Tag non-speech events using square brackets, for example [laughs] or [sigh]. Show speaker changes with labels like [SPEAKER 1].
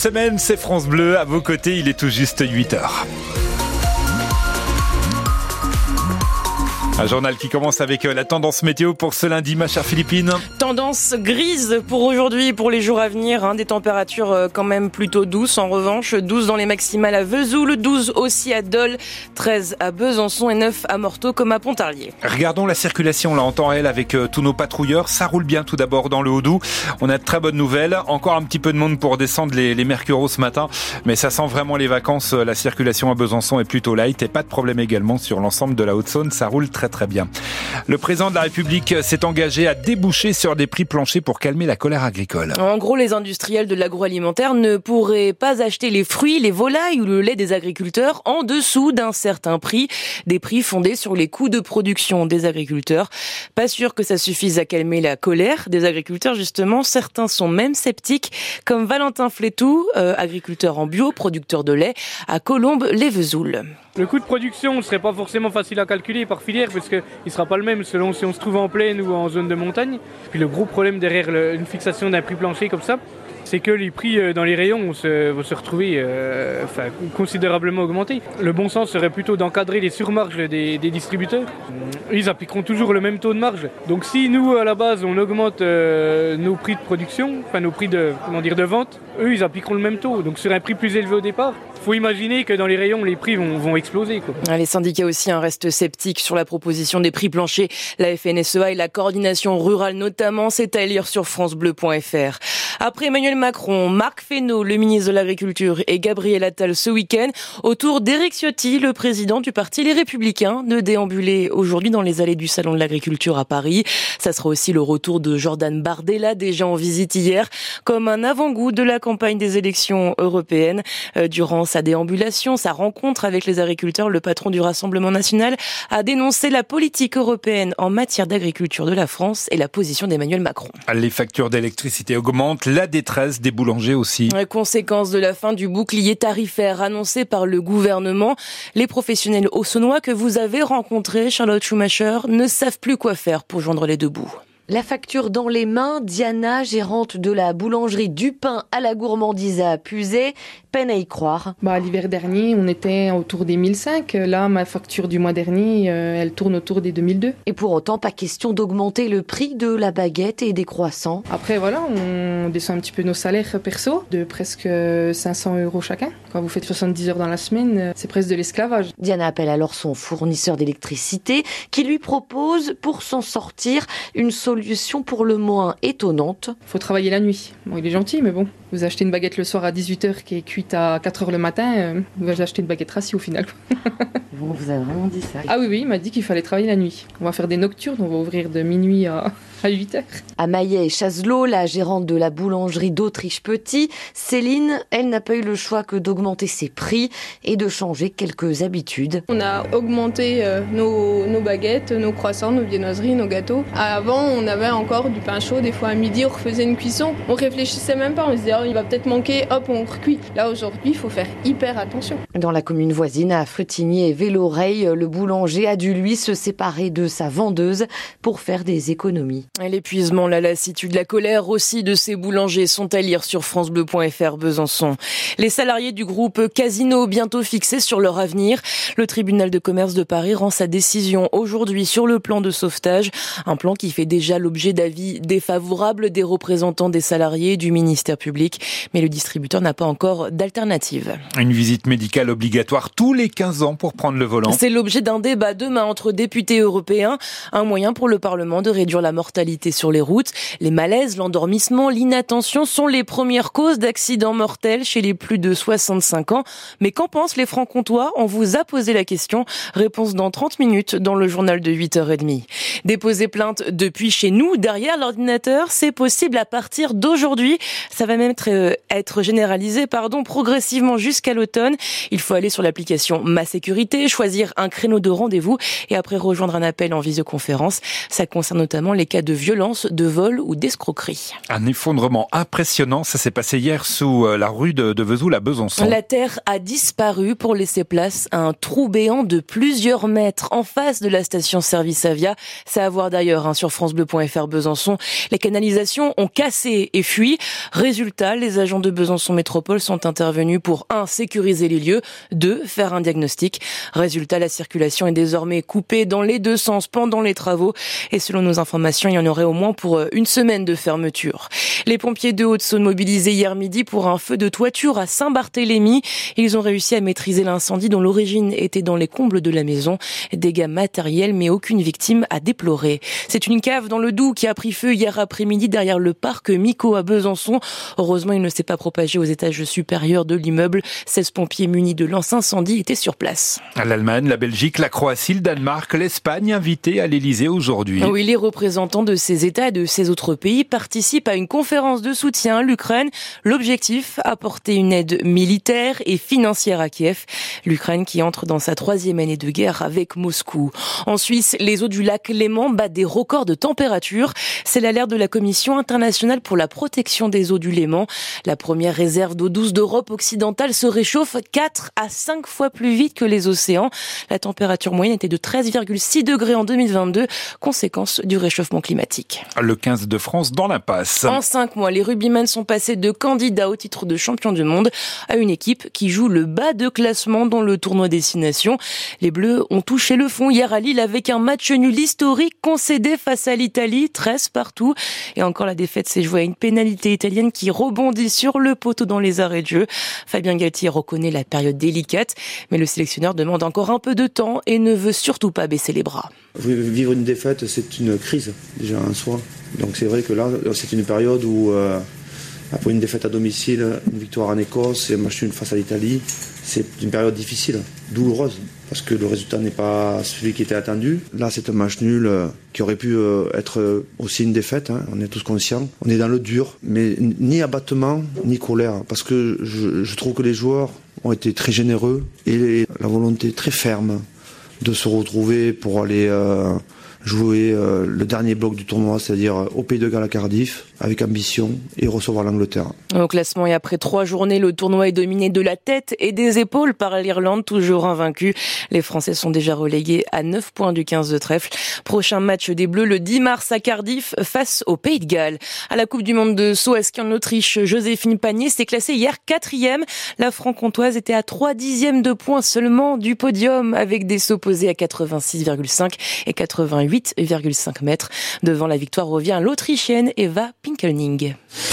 [SPEAKER 1] Semaine, c'est France Bleu. À vos côtés, il est tout juste 8 heures. Un journal qui commence avec euh, la tendance météo pour ce lundi, ma chère Philippine.
[SPEAKER 2] Tendance grise pour aujourd'hui, pour les jours à venir. Hein, des températures euh, quand même plutôt douces. En revanche, 12 dans les maximales à Vesoul, 12 aussi à Dole, 13 à Besançon et 9 à Morteau comme à Pontarlier.
[SPEAKER 1] Regardons la circulation là en temps réel avec euh, tous nos patrouilleurs. Ça roule bien tout d'abord dans le Haut-Doubs. On a de très bonnes nouvelles. Encore un petit peu de monde pour descendre les, les Mercureaux ce matin. Mais ça sent vraiment les vacances. La circulation à Besançon est plutôt light et pas de problème également sur l'ensemble de la Haute-Saône. Ça roule très très bien. Le président de la République s'est engagé à déboucher sur des prix planchers pour calmer la colère agricole.
[SPEAKER 2] En gros, les industriels de l'agroalimentaire ne pourraient pas acheter les fruits, les volailles ou le lait des agriculteurs en dessous d'un certain prix, des prix fondés sur les coûts de production des agriculteurs. Pas sûr que ça suffise à calmer la colère des agriculteurs, justement. Certains sont même sceptiques, comme Valentin Flétou, euh, agriculteur en bio, producteur de lait à Colombes-les-Vesoul.
[SPEAKER 3] Le coût de production ne serait pas forcément facile à calculer par filière parce qu'il ne sera pas le même selon si on se trouve en plaine ou en zone de montagne. Puis le gros problème derrière une fixation d'un prix plancher comme ça, c'est que les prix euh, dans les rayons vont se, retrouver euh, considérablement augmentés. Le bon sens serait plutôt d'encadrer les surmarges des, distributeurs. Ils appliqueront toujours le même taux de marge. Donc si nous, à la base, on augmente euh, nos prix de production, enfin nos prix de, comment dire, de vente, eux, ils appliqueront le même taux. Donc sur un prix plus élevé au départ, faut imaginer que dans les rayons, les prix vont, exploser. Quoi.
[SPEAKER 2] Les syndicats aussi hein, restent sceptiques sur la proposition des prix planchers. La FNSEA et la coordination rurale notamment, c'est à lire sur francebleu.fr. Après Emmanuel Macron, Marc Fesneau, le ministre de l'Agriculture, et Gabriel Attal ce week-end, autour d'Éric Ciotti, le président du parti Les Républicains, de déambuler aujourd'hui dans les allées du Salon de l'Agriculture à Paris. Ça sera aussi le retour de Jordan Bardella, déjà en visite hier, comme un avant-goût de la campagne des élections européennes. Euh, durant sa déambulation, sa rencontre avec les agriculteurs, le patron du Rassemblement national a dénoncé la politique européenne en matière d'agriculture de la France et la position d'Emmanuel Macron.
[SPEAKER 1] Les factures d'électricité augmentent, la détresse des boulangers aussi.
[SPEAKER 2] Conséquence de la fin du bouclier tarifaire annoncé par le gouvernement, les professionnels haussonois que vous avez rencontrés, Charlotte Schumacher, ne savent plus quoi faire pour joindre les deux bouts.
[SPEAKER 4] La facture dans les mains, Diana, gérante de la boulangerie du pain à la gourmandise à Puisé, peine à y croire.
[SPEAKER 5] Bah, L'hiver dernier, on était autour des 1005. Là, ma facture du mois dernier, euh, elle tourne autour des 2002.
[SPEAKER 4] Et pour autant, pas question d'augmenter le prix de la baguette et des croissants.
[SPEAKER 5] Après, voilà, on descend un petit peu nos salaires perso, de presque 500 euros chacun. Quand vous faites 70 heures dans la semaine, c'est presque de l'esclavage.
[SPEAKER 4] Diana appelle alors son fournisseur d'électricité qui lui propose, pour s'en sortir, une solution solution pour le moins étonnante.
[SPEAKER 5] Faut travailler la nuit. Bon, il est gentil, mais bon, vous achetez une baguette le soir à 18h qui est cuite à 4h le matin, euh, vous allez acheter une baguette rassis au final. [laughs]
[SPEAKER 4] bon, vous avez vraiment dit ça
[SPEAKER 5] Ah oui, oui, il m'a dit qu'il fallait travailler la nuit. On va faire des nocturnes, on va ouvrir de minuit à, [laughs] à 8 h
[SPEAKER 4] À Maillet et Chazelot, la gérante de la boulangerie d'Autriche Petit, Céline, elle n'a pas eu le choix que d'augmenter ses prix et de changer quelques habitudes.
[SPEAKER 6] On a augmenté euh, nos, nos baguettes, nos croissants, nos viennoiseries, nos gâteaux. Avant, on avait encore du pain chaud. Des fois à midi, on refaisait une cuisson. On réfléchissait même pas. On se disait, oh, il va peut-être manquer. Hop, on recuit. Là, aujourd'hui, il faut faire hyper attention.
[SPEAKER 4] Dans la commune voisine, à Frutigny et Véloreille, le boulanger a dû, lui, se séparer de sa vendeuse pour faire des économies.
[SPEAKER 2] L'épuisement, la lassitude, la colère aussi de ces boulangers sont à lire sur francebleu.fr Besançon. Les salariés du groupe Casino bientôt fixés sur leur avenir. Le tribunal de commerce de Paris rend sa décision aujourd'hui sur le plan de sauvetage. Un plan qui fait déjà l'objet d'avis défavorables des représentants des salariés du ministère public, mais le distributeur n'a pas encore d'alternative.
[SPEAKER 1] Une visite médicale obligatoire tous les 15 ans pour prendre le volant.
[SPEAKER 2] C'est l'objet d'un débat demain entre députés européens, un moyen pour le Parlement de réduire la mortalité sur les routes. Les malaises, l'endormissement, l'inattention sont les premières causes d'accidents mortels chez les plus de 65 ans. Mais qu'en pensent les francs-comtois? On vous a posé la question. Réponse dans 30 minutes dans le journal de 8h30. Déposer plainte depuis chez nous, derrière l'ordinateur, c'est possible à partir d'aujourd'hui. Ça va même être, euh, être généralisé, pardon, progressivement jusqu'à l'automne. Il faut aller sur l'application Ma Sécurité, choisir un créneau de rendez-vous et après rejoindre un appel en visioconférence. Ça concerne notamment les cas de de violence, de vol ou d'escroquerie.
[SPEAKER 1] Un effondrement impressionnant, ça s'est passé hier sous euh, la rue de, de Vesoul à Besançon.
[SPEAKER 2] La terre a disparu pour laisser place à un trou béant de plusieurs mètres en face de la station service Avia. C'est à voir d'ailleurs hein, sur francebleu.fr Besançon. Les canalisations ont cassé et fui. Résultat, les agents de Besançon Métropole sont intervenus pour 1. sécuriser les lieux, 2. faire un diagnostic. Résultat, la circulation est désormais coupée dans les deux sens pendant les travaux et selon nos informations, il y en aurait au moins pour euh, une semaine de fermeture. Les pompiers de Haute-Saône mobilisés hier midi pour un feu de toiture à Saint-Barthélemy. Ils ont réussi à maîtriser l'incendie dont l'origine était dans les combles de la maison. Dégâts matériels mais aucune victime à déplorer. C'est une cave dans le Doubs qui a pris feu hier après-midi derrière le parc Mico à Besançon. Heureusement, il ne s'est pas propagé aux étages supérieurs de l'immeuble. 16 pompiers munis de lance incendie étaient sur place.
[SPEAKER 1] L'Allemagne, la Belgique, la Croatie, le Danemark, l'Espagne invités à l'Elysée aujourd'hui.
[SPEAKER 2] Oui, les représentants de ces États et de ces autres pays participent à une conférence de soutien à l'Ukraine. L'objectif, apporter une aide militaire et financière à Kiev. L'Ukraine qui entre dans sa troisième année de guerre avec Moscou. En Suisse, les eaux du lac Léman battent des records de température. C'est l'alerte de la Commission internationale pour la protection des eaux du Léman. La première réserve d'eau douce d'Europe occidentale se réchauffe 4 à 5 fois plus vite que les océans. La température moyenne était de 13,6 degrés en 2022, conséquence du réchauffement climatique.
[SPEAKER 1] Le 15 de France dans l'impasse.
[SPEAKER 2] En 5 mois, les rugbymen sont passés de candidats au titre de champion du monde à une équipe qui joue le bas de classement dans le tournoi Destination. Les Bleus ont touché le fond hier à Lille avec un match nul historique concédé face à l'Italie, 13 partout. Et encore la défaite s'est jouée à une pénalité italienne qui rebondit sur le poteau dans les arrêts de jeu. Fabien Galtier reconnaît la période délicate, mais le sélectionneur demande encore un peu de temps et ne veut surtout pas baisser les bras.
[SPEAKER 7] Vivre une défaite, c'est une crise déjà en soi. Donc c'est vrai que là, c'est une période où, euh, après une défaite à domicile, une victoire en Écosse et un match nul face à l'Italie, c'est une période difficile, douloureuse, parce que le résultat n'est pas celui qui était attendu. Là, c'est un match nul euh, qui aurait pu euh, être aussi une défaite, hein, on est tous conscients. On est dans le dur, mais ni abattement, ni colère, parce que je, trouve que les joueurs ont été très généreux et la volonté très ferme de se retrouver pour aller jouer euh, le dernier bloc du tournoi, c'est-à-dire au Pays de Galles à Cardiff, avec ambition et recevoir l'Angleterre.
[SPEAKER 2] Au classement et après trois journées, le tournoi est dominé de la tête et des épaules par l'Irlande, toujours invaincue. Les Français sont déjà relégués à 9 points du 15 de trèfle. Prochain match des Bleus le 10 mars à Cardiff face au Pays de Galles. À la Coupe du Monde de saut en Autriche, Joséphine Panier s'est classée hier quatrième. La franc-comtoise était à 3 dixièmes de points seulement du podium avec des sauts posés à 86,5 et 88,5 mètres. Devant la victoire revient l'Autrichienne Eva Pinkelning.